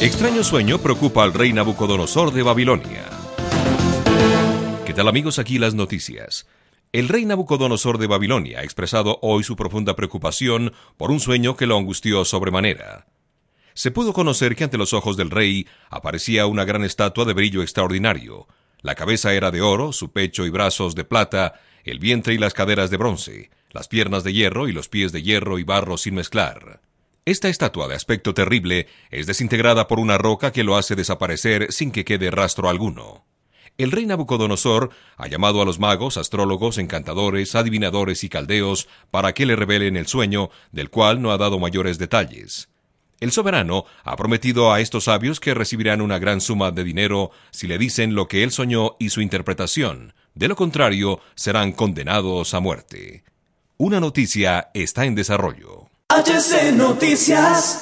Extraño sueño preocupa al rey Nabucodonosor de Babilonia. ¿Qué tal amigos? Aquí las noticias. El rey Nabucodonosor de Babilonia ha expresado hoy su profunda preocupación por un sueño que lo angustió sobremanera. Se pudo conocer que ante los ojos del rey aparecía una gran estatua de brillo extraordinario. La cabeza era de oro, su pecho y brazos de plata, el vientre y las caderas de bronce, las piernas de hierro y los pies de hierro y barro sin mezclar. Esta estatua de aspecto terrible es desintegrada por una roca que lo hace desaparecer sin que quede rastro alguno. El rey Nabucodonosor ha llamado a los magos, astrólogos, encantadores, adivinadores y caldeos para que le revelen el sueño, del cual no ha dado mayores detalles. El soberano ha prometido a estos sabios que recibirán una gran suma de dinero si le dicen lo que él soñó y su interpretación. De lo contrario, serán condenados a muerte. Una noticia está en desarrollo. HC Noticias.